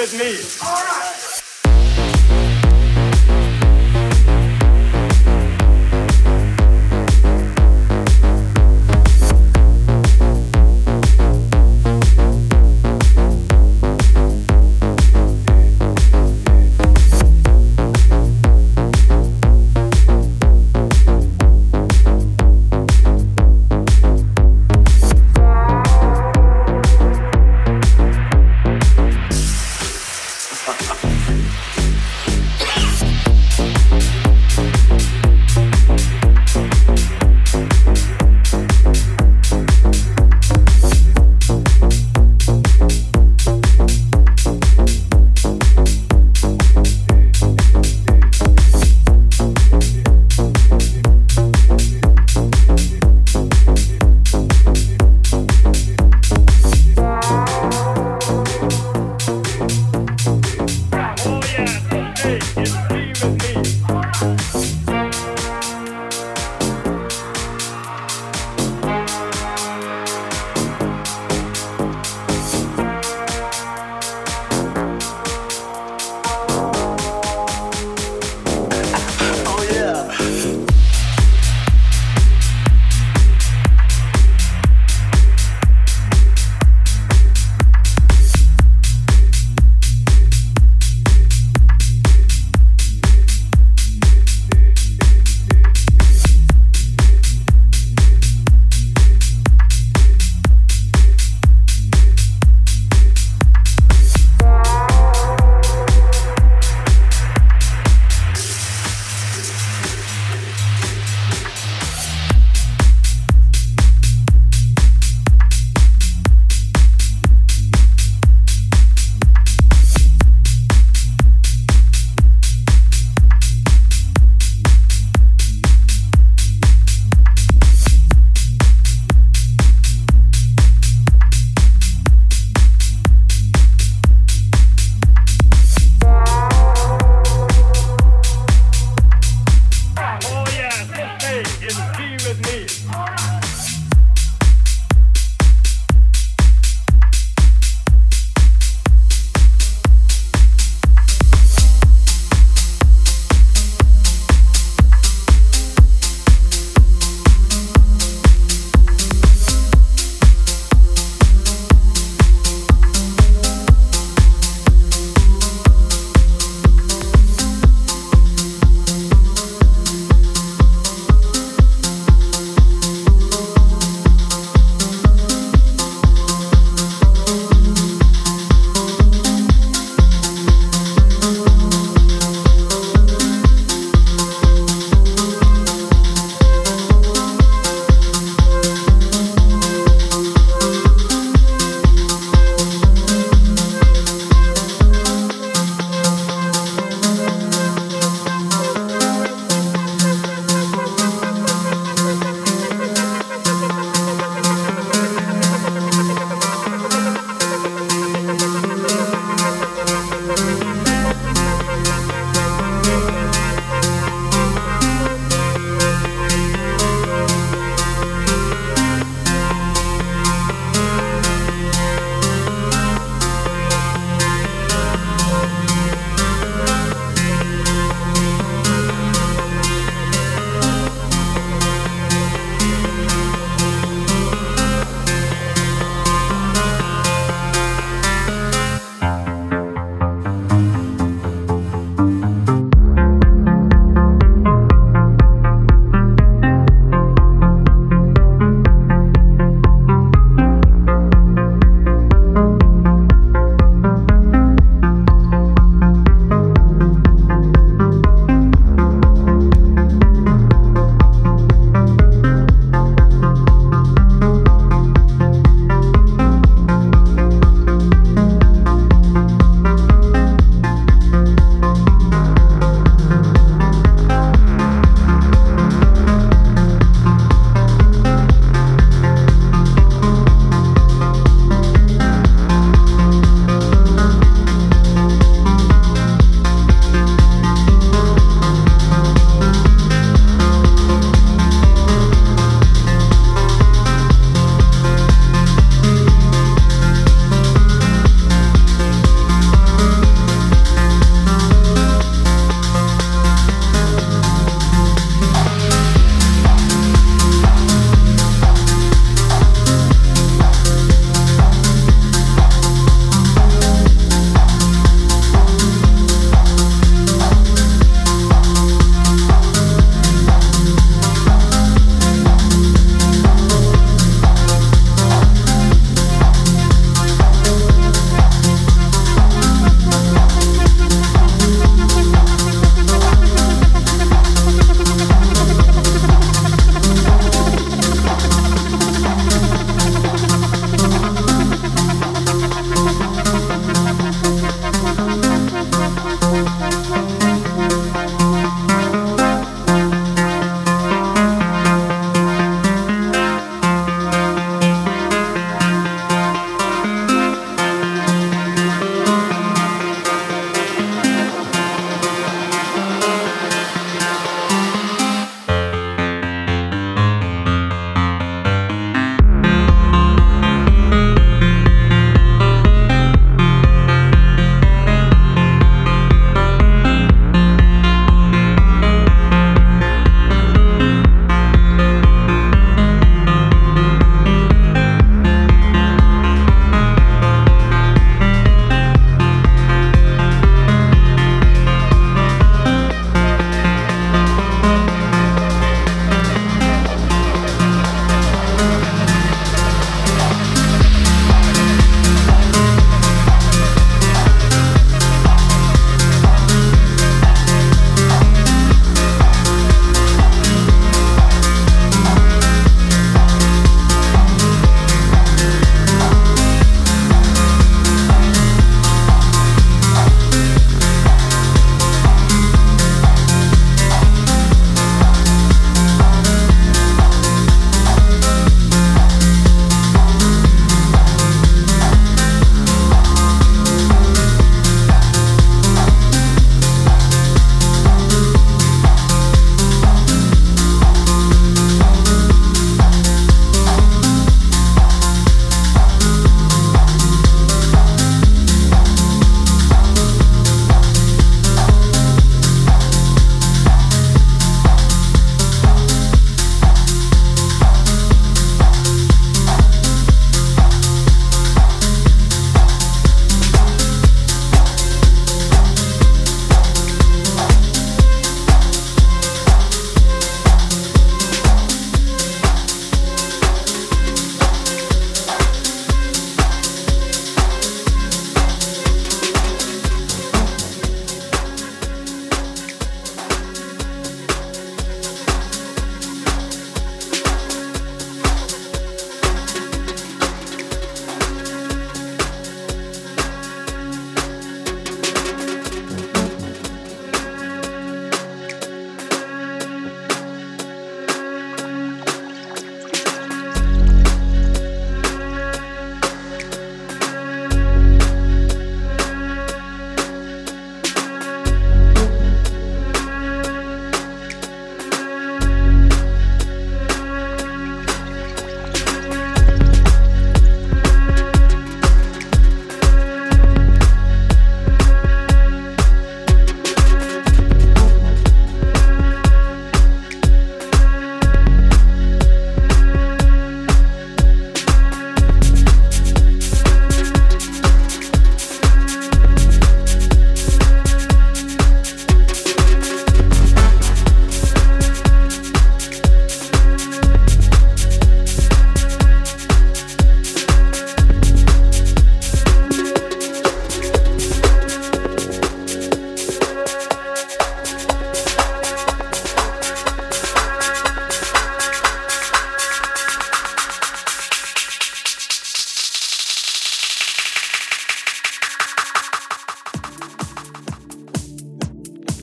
With me. All right.